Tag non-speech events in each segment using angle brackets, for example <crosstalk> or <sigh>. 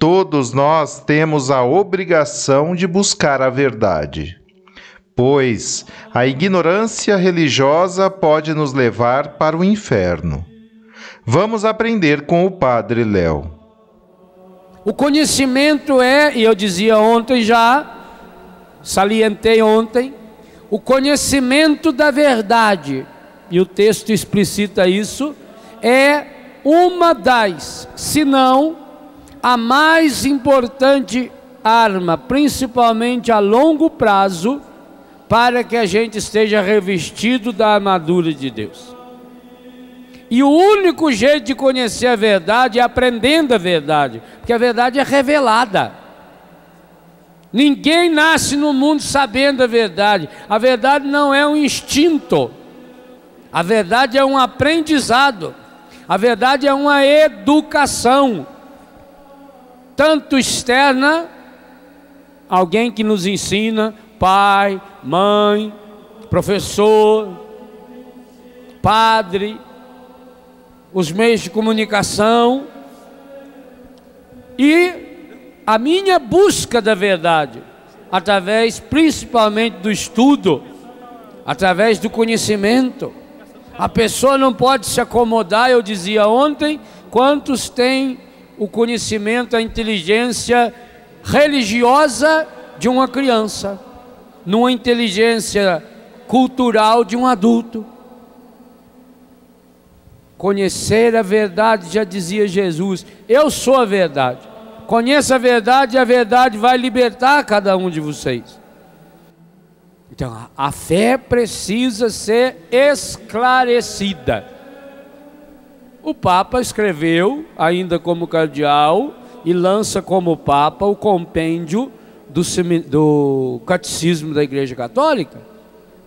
Todos nós temos a obrigação de buscar a verdade, pois a ignorância religiosa pode nos levar para o inferno. Vamos aprender com o Padre Léo. O conhecimento é, e eu dizia ontem já, salientei ontem, o conhecimento da verdade, e o texto explicita isso, é uma das, se não a mais importante arma, principalmente a longo prazo, para que a gente esteja revestido da armadura de Deus. E o único jeito de conhecer a verdade é aprendendo a verdade, porque a verdade é revelada. Ninguém nasce no mundo sabendo a verdade. A verdade não é um instinto. A verdade é um aprendizado. A verdade é uma educação tanto externa, alguém que nos ensina, pai, mãe, professor, padre, os meios de comunicação, e a minha busca da verdade, através principalmente do estudo, através do conhecimento. A pessoa não pode se acomodar, eu dizia ontem, quantos têm o conhecimento, a inteligência religiosa de uma criança, numa inteligência cultural de um adulto. Conhecer a verdade, já dizia Jesus, eu sou a verdade. Conheça a verdade e a verdade vai libertar cada um de vocês. Então, a fé precisa ser esclarecida. O Papa escreveu, ainda como cardeal, e lança como Papa o compêndio do, do Catecismo da Igreja Católica.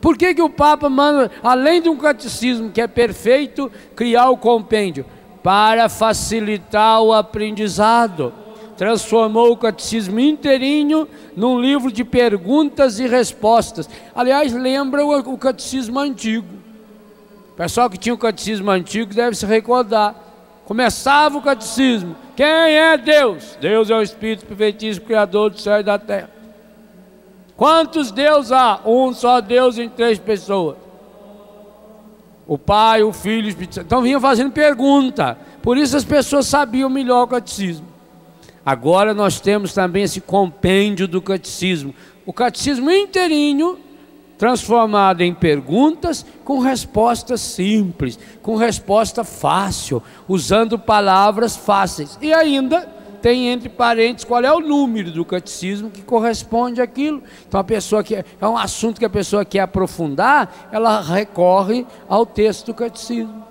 Por que, que o Papa manda, além de um catecismo que é perfeito, criar o compêndio? Para facilitar o aprendizado. Transformou o catecismo inteirinho num livro de perguntas e respostas. Aliás, lembra o catecismo antigo. O pessoal que tinha o catecismo antigo deve se recordar. Começava o catecismo. Quem é Deus? Deus é o Espírito perfeitíssimo, Criador do céu e da terra. Quantos deuses há? Um só Deus em três pessoas. O Pai, o Filho o Espírito Santo. Então vinham fazendo pergunta. Por isso as pessoas sabiam melhor o catecismo. Agora nós temos também esse compêndio do catecismo. O catecismo inteirinho transformada em perguntas com respostas simples, com resposta fácil, usando palavras fáceis. E ainda tem entre parênteses qual é o número do catecismo que corresponde àquilo. Então a pessoa que é um assunto que a pessoa quer aprofundar, ela recorre ao texto do catecismo.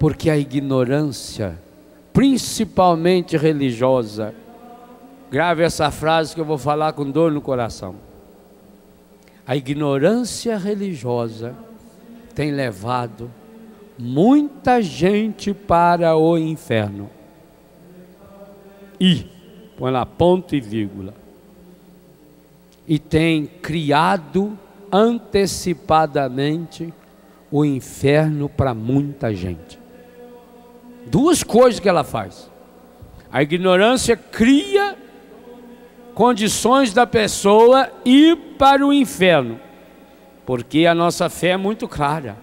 Porque a ignorância, principalmente religiosa, grave essa frase que eu vou falar com dor no coração a ignorância religiosa tem levado muita gente para o inferno. E, põe lá ponto e vírgula. E tem criado antecipadamente o inferno para muita gente. Duas coisas que ela faz. A ignorância cria condições da pessoa ir para o inferno, porque a nossa fé é muito clara.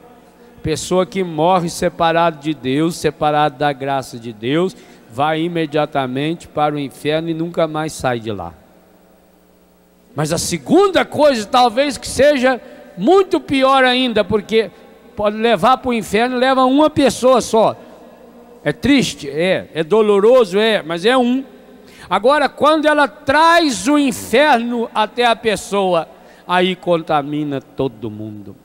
Pessoa que morre separado de Deus, separado da graça de Deus, vai imediatamente para o inferno e nunca mais sai de lá. Mas a segunda coisa, talvez que seja muito pior ainda, porque pode levar para o inferno, leva uma pessoa só. É triste? É. É doloroso? É. Mas é um. Agora, quando ela traz o inferno até a pessoa, aí contamina todo mundo.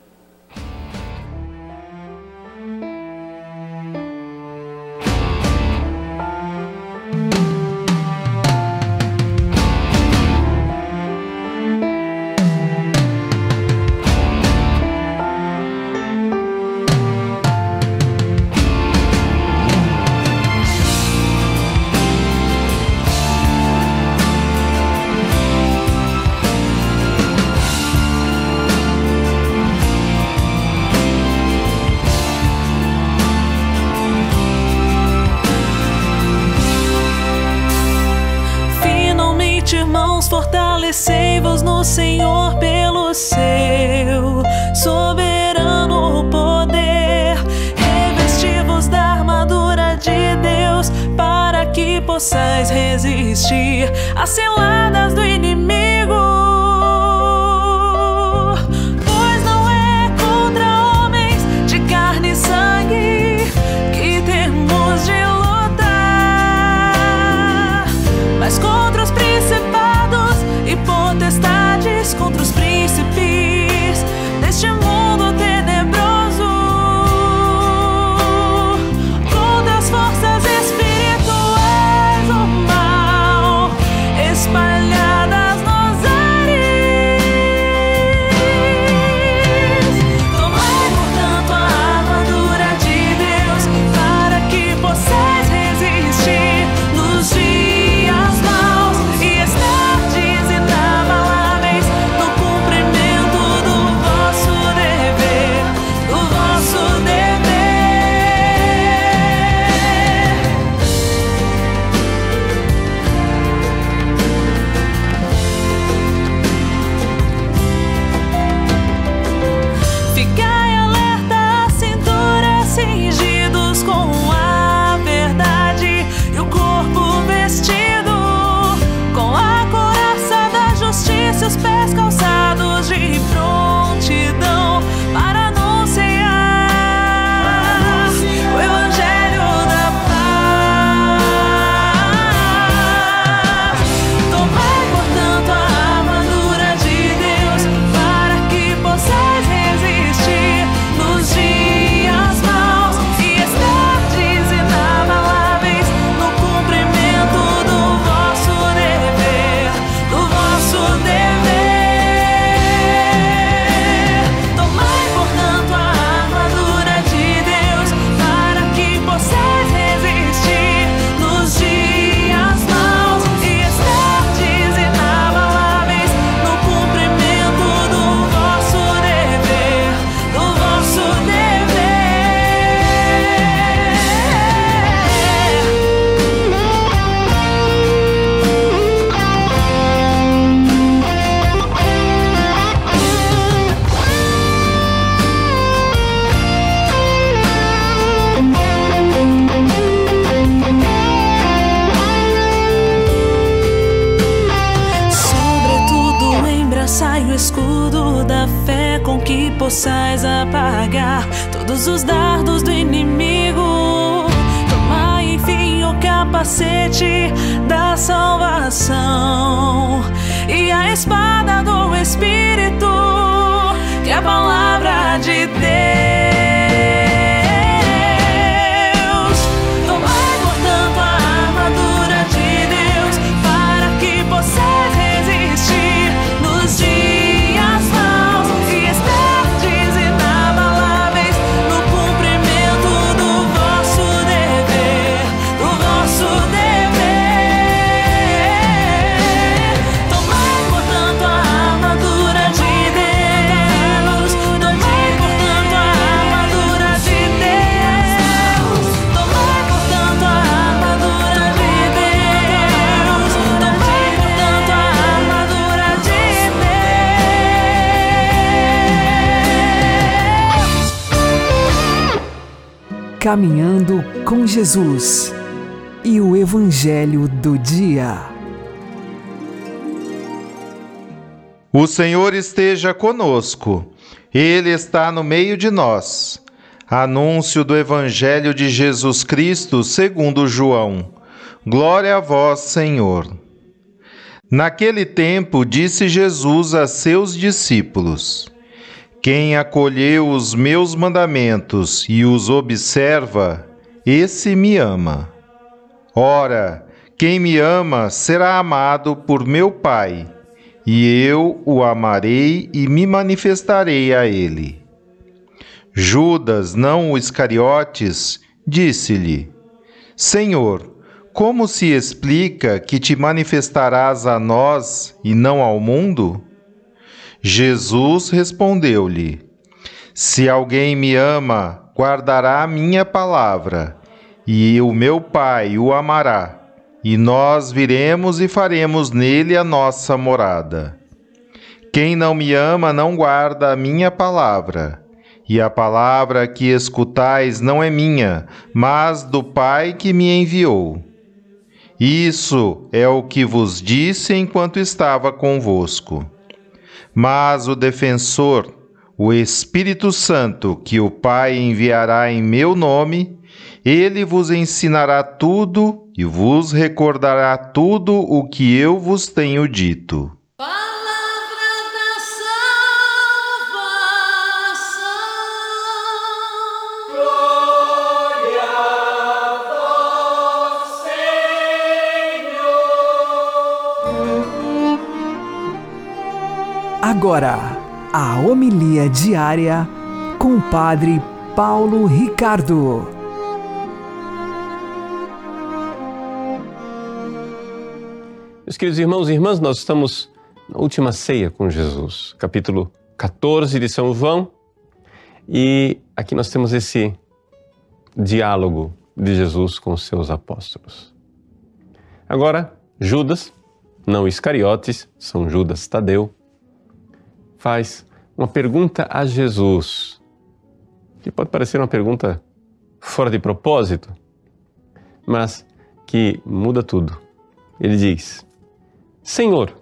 Fortalecei-vos no Senhor pelo seu soberano poder. Revesti-vos da armadura de Deus para que possais resistir às ciladas do inimigo. capacete Caminhando com Jesus e o Evangelho do Dia. O Senhor esteja conosco, Ele está no meio de nós. Anúncio do Evangelho de Jesus Cristo segundo João. Glória a vós, Senhor. Naquele tempo disse Jesus a seus discípulos: Quem acolheu os meus mandamentos e os observa, esse me ama. Ora, quem me ama será amado por meu Pai, e eu o amarei e me manifestarei a ele. Judas, não o Iscariotes, disse-lhe: Senhor, como se explica que te manifestarás a nós e não ao mundo? Jesus respondeu-lhe: Se alguém me ama, guardará a minha palavra, e o meu Pai o amará, e nós viremos e faremos nele a nossa morada. Quem não me ama não guarda a minha palavra, e a palavra que escutais não é minha, mas do Pai que me enviou. Isso é o que vos disse enquanto estava convosco. Mas o defensor, o Espírito Santo, que o Pai enviará em meu nome, ele vos ensinará tudo e vos recordará tudo o que eu vos tenho dito. Agora, a homilia diária com o Padre Paulo Ricardo. Meus queridos irmãos e irmãs, nós estamos na última ceia com Jesus, capítulo 14 de São João, e aqui nós temos esse diálogo de Jesus com os seus apóstolos. Agora, Judas, não Iscariotes, São Judas Tadeu, faz uma pergunta a Jesus, que pode parecer uma pergunta fora de propósito, mas que muda tudo. Ele diz: Senhor,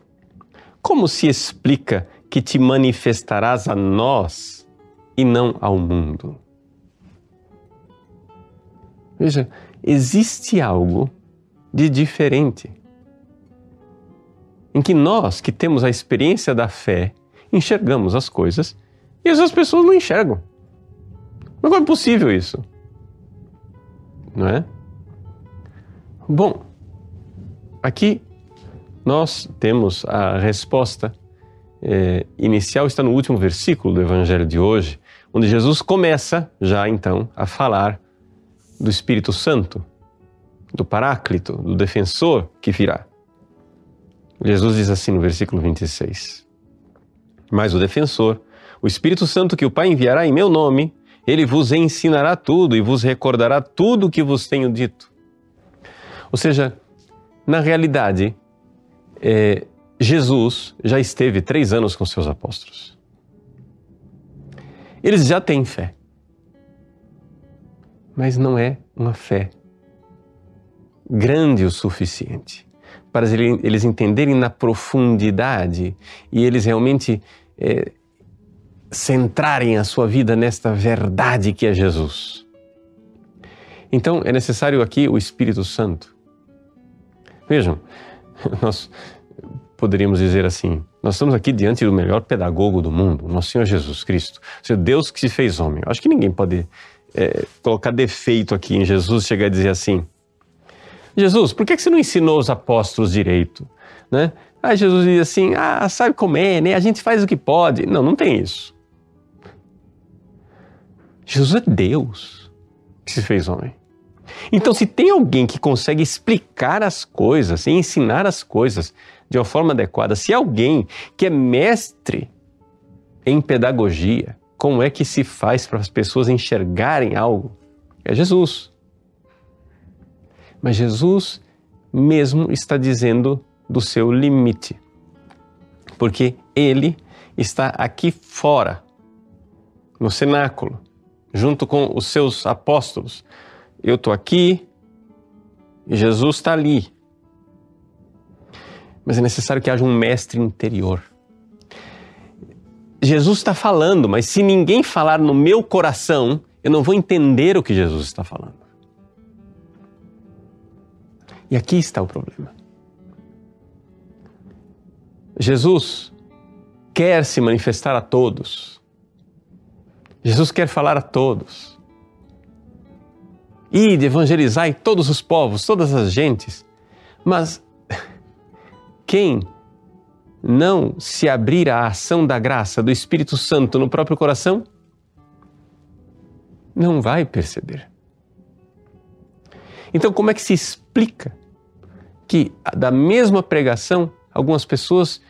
como se explica que te manifestarás a nós e não ao mundo? Veja, existe algo de diferente em que nós, que temos a experiência da fé, enxergamos as coisas e as pessoas não enxergam. Como é possível isso? Não é? Bom, aqui nós temos a resposta é, inicial, está no último versículo do Evangelho de hoje, onde Jesus começa já então a falar do Espírito Santo, do Paráclito, do defensor que virá. Jesus diz assim no versículo 26. Mas o defensor, o Espírito Santo que o Pai enviará em meu nome, ele vos ensinará tudo e vos recordará tudo o que vos tenho dito. Ou seja, na realidade, é, Jesus já esteve três anos com seus apóstolos. Eles já têm fé, mas não é uma fé grande o suficiente para eles entenderem na profundidade e eles realmente é, centrarem a sua vida nesta verdade que é Jesus. Então é necessário aqui o Espírito Santo. Vejam, <laughs> nós poderíamos dizer assim: nós estamos aqui diante do melhor pedagogo do mundo, nosso Senhor Jesus Cristo, o Deus que se fez homem. Acho que ninguém pode é, colocar defeito aqui em Jesus, chegar a dizer assim: Jesus, por que você não ensinou os apóstolos direito? Né? Aí Jesus diz assim: ah, sabe como é, né? A gente faz o que pode. Não, não tem isso. Jesus é Deus que se fez homem. Então, se tem alguém que consegue explicar as coisas e ensinar as coisas de uma forma adequada, se alguém que é mestre em pedagogia, como é que se faz para as pessoas enxergarem algo? É Jesus. Mas Jesus mesmo está dizendo do seu limite, porque ele está aqui fora, no cenáculo, junto com os seus apóstolos. Eu estou aqui e Jesus está ali. Mas é necessário que haja um mestre interior. Jesus está falando, mas se ninguém falar no meu coração, eu não vou entender o que Jesus está falando. E aqui está o problema. Jesus quer se manifestar a todos. Jesus quer falar a todos. E de evangelizar todos os povos, todas as gentes. Mas <laughs> quem não se abrir à ação da graça do Espírito Santo no próprio coração, não vai perceber. Então, como é que se explica que da mesma pregação algumas pessoas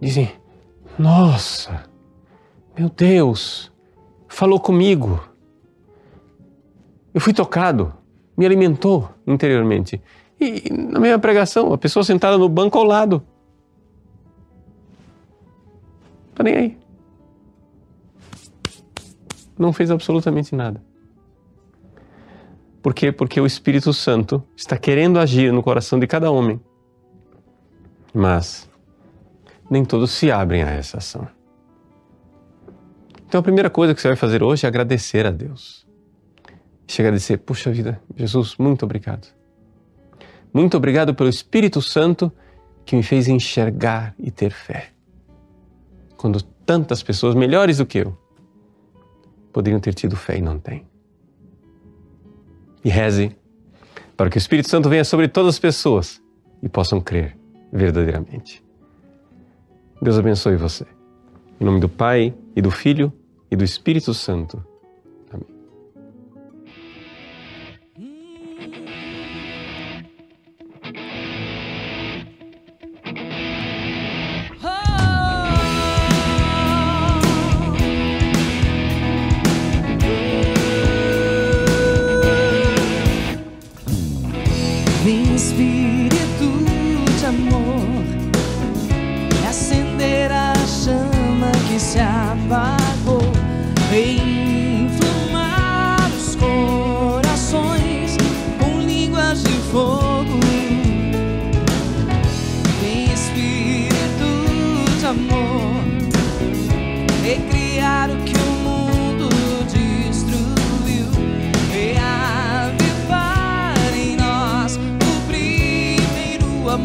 dizem: Nossa, meu Deus, falou comigo. Eu fui tocado, me alimentou interiormente. E na mesma pregação, a pessoa sentada no banco ao lado. Tá nem aí. Não fez absolutamente nada. Por quê? Porque o Espírito Santo está querendo agir no coração de cada homem. Mas nem todos se abrem a essa ação. Então a primeira coisa que você vai fazer hoje é agradecer a Deus. Chegar a dizer: Puxa vida, Jesus, muito obrigado. Muito obrigado pelo Espírito Santo que me fez enxergar e ter fé. Quando tantas pessoas melhores do que eu poderiam ter tido fé e não têm. E reze para que o Espírito Santo venha sobre todas as pessoas e possam crer verdadeiramente. Deus abençoe você. Em nome do Pai, e do Filho, e do Espírito Santo.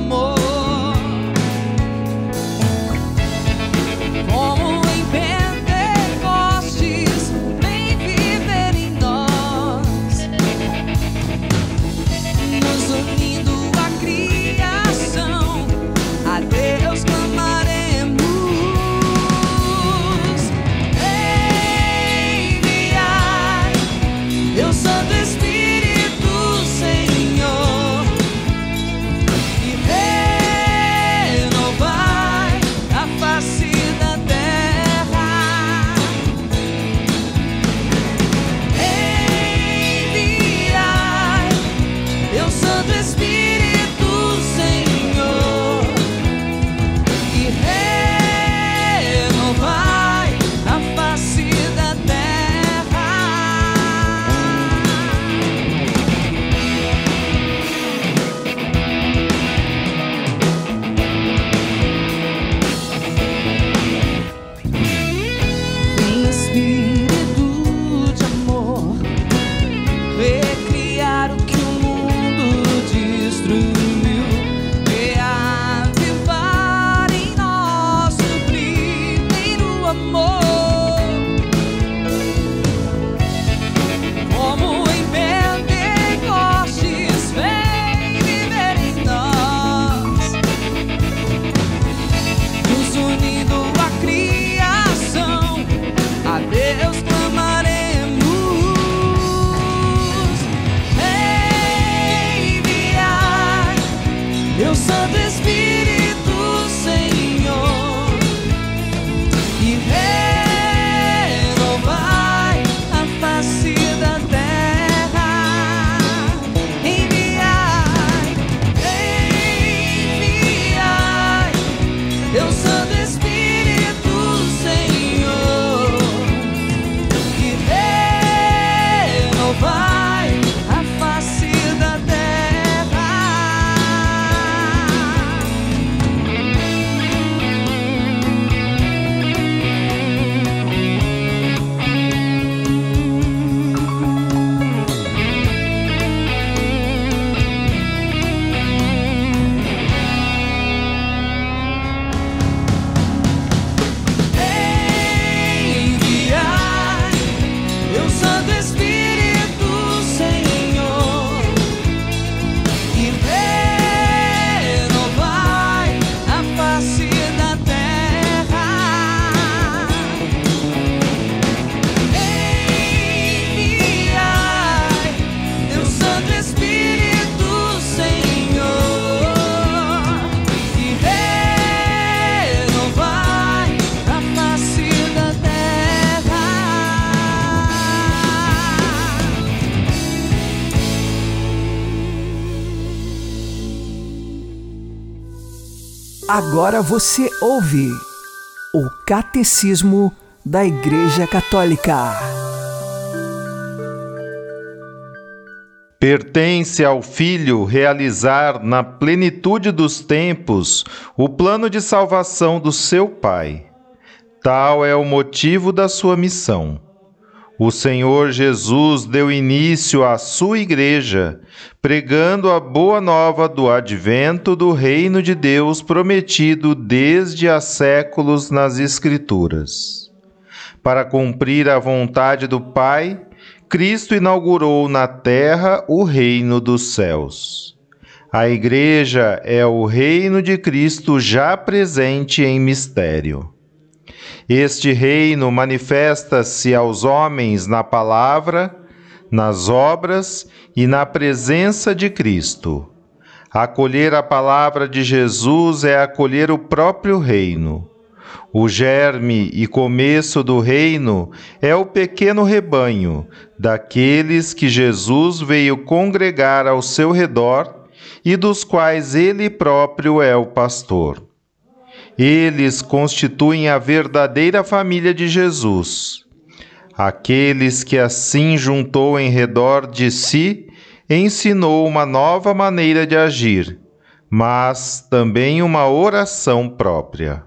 Amor. Agora você ouve o Catecismo da Igreja Católica. Pertence ao Filho realizar na plenitude dos tempos o plano de salvação do seu Pai. Tal é o motivo da sua missão. O Senhor Jesus deu início à sua igreja, pregando a boa nova do advento do reino de Deus prometido desde há séculos nas Escrituras. Para cumprir a vontade do Pai, Cristo inaugurou na terra o reino dos céus. A igreja é o reino de Cristo já presente em mistério. Este reino manifesta-se aos homens na palavra, nas obras e na presença de Cristo. Acolher a palavra de Jesus é acolher o próprio reino. O germe e começo do reino é o pequeno rebanho daqueles que Jesus veio congregar ao seu redor e dos quais ele próprio é o pastor. Eles constituem a verdadeira família de Jesus. Aqueles que assim juntou em redor de si, ensinou uma nova maneira de agir, mas também uma oração própria.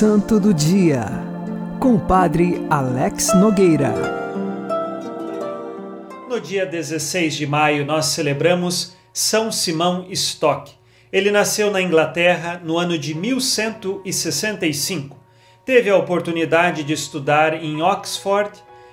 Santo do Dia, com o Padre Alex Nogueira. No dia 16 de maio, nós celebramos São Simão Stock. Ele nasceu na Inglaterra no ano de 1165. Teve a oportunidade de estudar em Oxford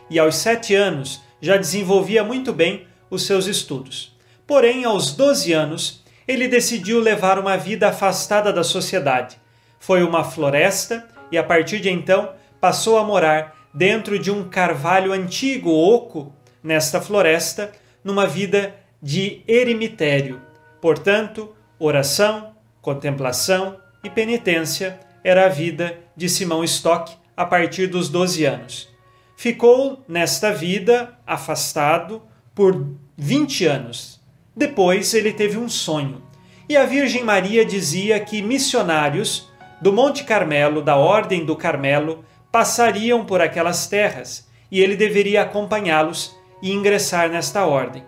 e, aos sete anos, já desenvolvia muito bem os seus estudos. Porém, aos 12 anos, ele decidiu levar uma vida afastada da sociedade. Foi uma floresta e a partir de então passou a morar dentro de um carvalho antigo oco nesta floresta, numa vida de eremitério. Portanto, oração, contemplação e penitência era a vida de Simão Stock a partir dos 12 anos. Ficou nesta vida afastado por 20 anos. Depois ele teve um sonho. E a Virgem Maria dizia que missionários do Monte Carmelo, da Ordem do Carmelo, passariam por aquelas terras e ele deveria acompanhá-los e ingressar nesta ordem.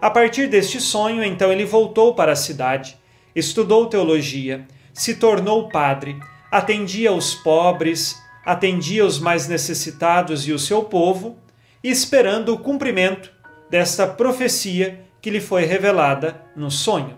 A partir deste sonho, então ele voltou para a cidade, estudou teologia, se tornou padre, atendia os pobres, atendia os mais necessitados e o seu povo, esperando o cumprimento desta profecia que lhe foi revelada no sonho.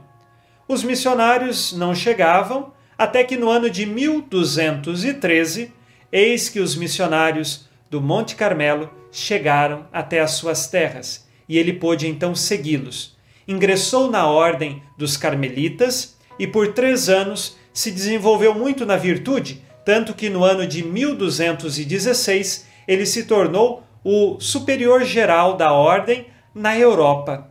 Os missionários não chegavam até que no ano de 1213, eis que os missionários do Monte Carmelo chegaram até as suas terras e ele pôde então segui-los. Ingressou na ordem dos carmelitas e por três anos se desenvolveu muito na virtude, tanto que no ano de 1216 ele se tornou o superior geral da ordem na Europa.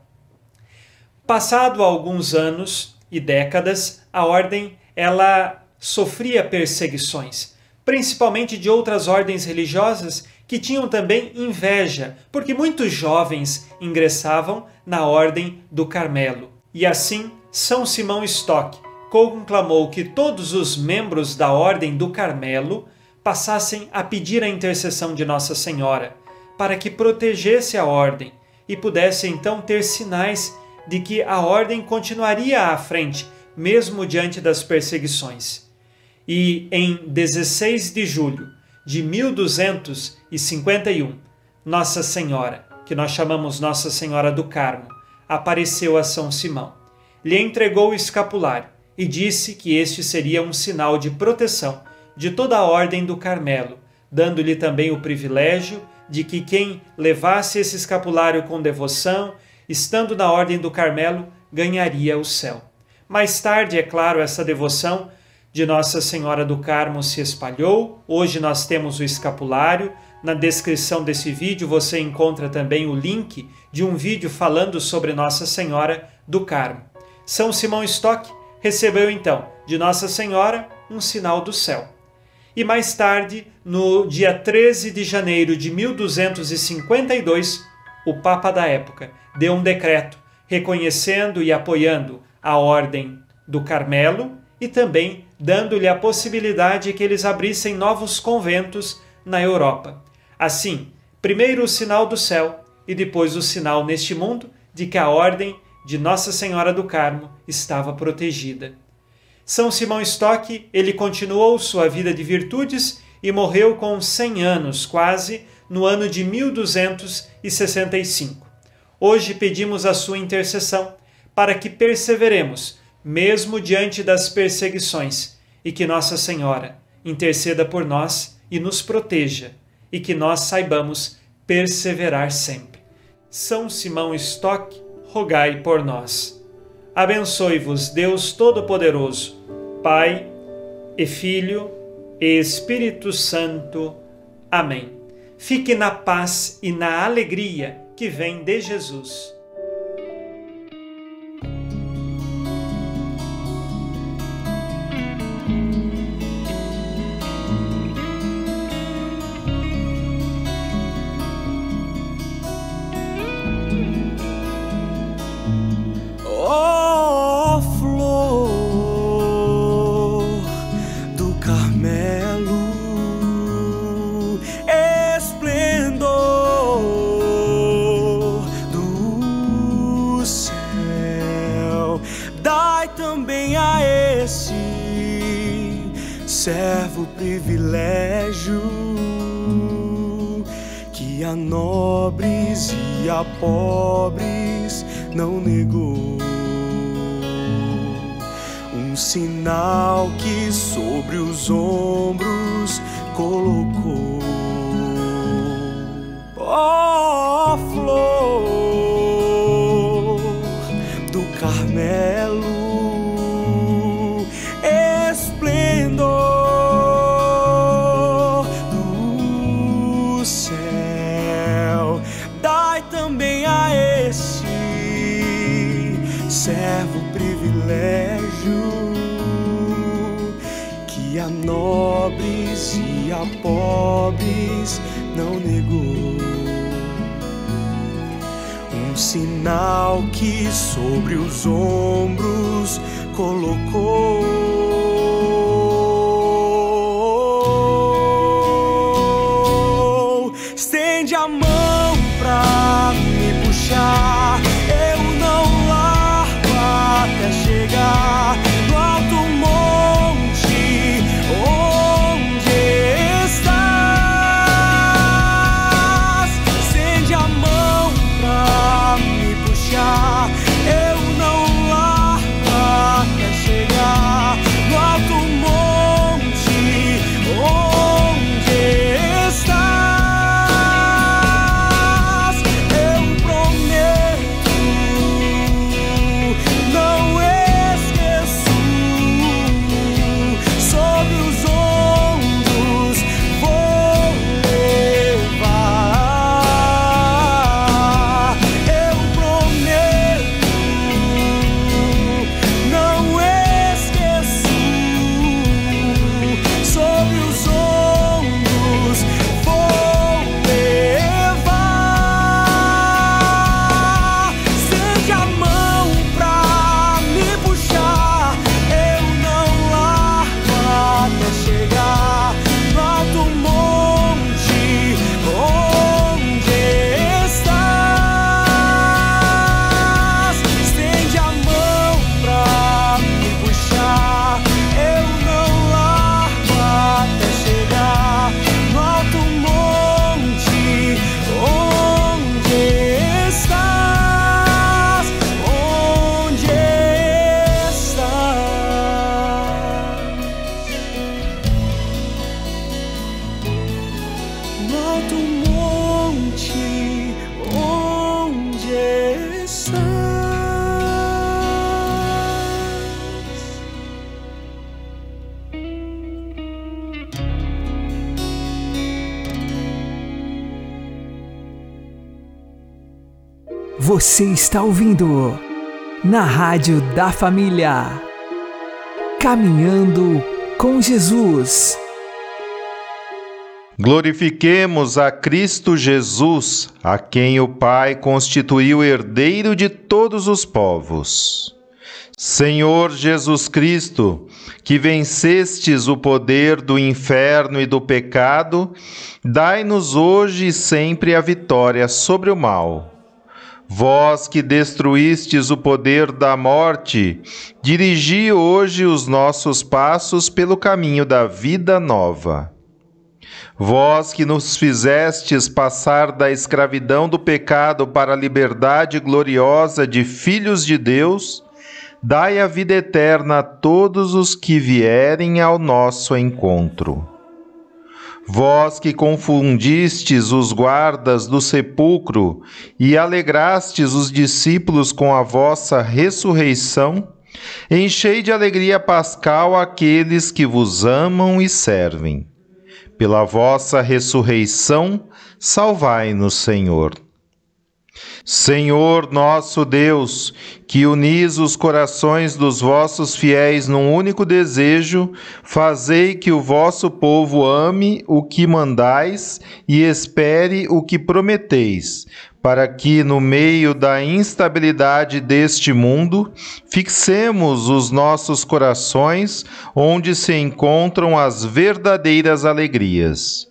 Passado alguns anos e décadas, a ordem ela sofria perseguições, principalmente de outras ordens religiosas que tinham também inveja, porque muitos jovens ingressavam na ordem do Carmelo. E assim, São Simão Stock conclamou que todos os membros da ordem do Carmelo passassem a pedir a intercessão de Nossa Senhora, para que protegesse a ordem e pudesse então ter sinais de que a ordem continuaria à frente, mesmo diante das perseguições. E em 16 de julho de 1251, Nossa Senhora, que nós chamamos Nossa Senhora do Carmo, apareceu a São Simão. Lhe entregou o escapulário e disse que este seria um sinal de proteção de toda a ordem do Carmelo, dando-lhe também o privilégio de que quem levasse esse escapulário com devoção, estando na ordem do Carmelo, ganharia o céu. Mais tarde, é claro, essa devoção de Nossa Senhora do Carmo se espalhou. Hoje nós temos o escapulário. Na descrição desse vídeo você encontra também o link de um vídeo falando sobre Nossa Senhora do Carmo. São Simão Stock recebeu então de Nossa Senhora um sinal do céu. E mais tarde, no dia 13 de janeiro de 1252, o Papa da época deu um decreto reconhecendo e apoiando a Ordem do Carmelo e também dando-lhe a possibilidade que eles abrissem novos conventos na Europa. Assim, primeiro o sinal do céu e depois o sinal neste mundo de que a ordem de Nossa Senhora do Carmo estava protegida. São Simão Stock, ele continuou sua vida de virtudes e morreu com 100 anos, quase, no ano de 1265. Hoje pedimos a sua intercessão para que perseveremos mesmo diante das perseguições, e que Nossa Senhora interceda por nós e nos proteja, e que nós saibamos perseverar sempre. São Simão Stock, rogai por nós. Abençoe-vos, Deus Todo-Poderoso, Pai e Filho e Espírito Santo. Amém. Fique na paz e na alegria que vem de Jesus. Servo privilégio que a nobres e a pobres não negou. Um sinal que sobre os ombros colocou. Você está ouvindo na Rádio da Família. Caminhando com Jesus. Glorifiquemos a Cristo Jesus, a quem o Pai constituiu herdeiro de todos os povos. Senhor Jesus Cristo, que vencestes o poder do inferno e do pecado, dai-nos hoje e sempre a vitória sobre o mal. Vós que destruístes o poder da morte, dirigi hoje os nossos passos pelo caminho da vida nova. Vós que nos fizestes passar da escravidão do pecado para a liberdade gloriosa de filhos de Deus, dai a vida eterna a todos os que vierem ao nosso encontro. Vós que confundistes os guardas do sepulcro e alegrastes os discípulos com a vossa ressurreição, enchei de alegria pascal aqueles que vos amam e servem. Pela vossa ressurreição, salvai-nos, Senhor. Senhor nosso Deus, que unis os corações dos vossos fiéis num único desejo, fazei que o vosso povo ame o que mandais e espere o que prometeis, para que, no meio da instabilidade deste mundo, fixemos os nossos corações onde se encontram as verdadeiras alegrias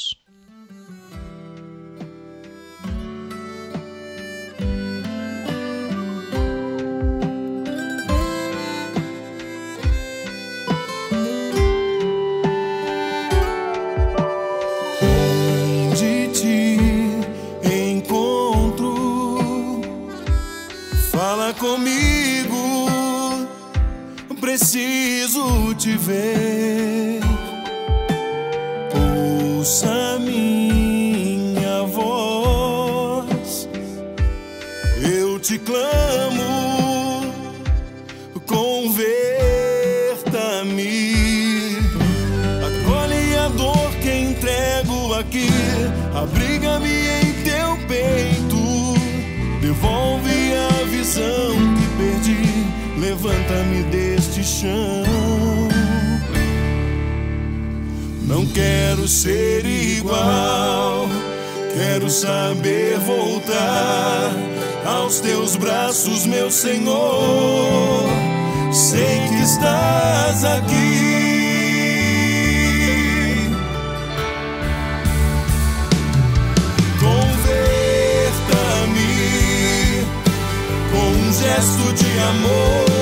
Preciso te ver. ouça minha voz. Eu te clamo, converta-me. Acolhe a dor que entrego aqui, abriga-me em teu peito. Devolve a visão que perdi, levanta-me deste chão. Não quero ser igual, quero saber voltar aos teus braços, meu Senhor. Sei que estás aqui. Converta-me com um gesto de amor.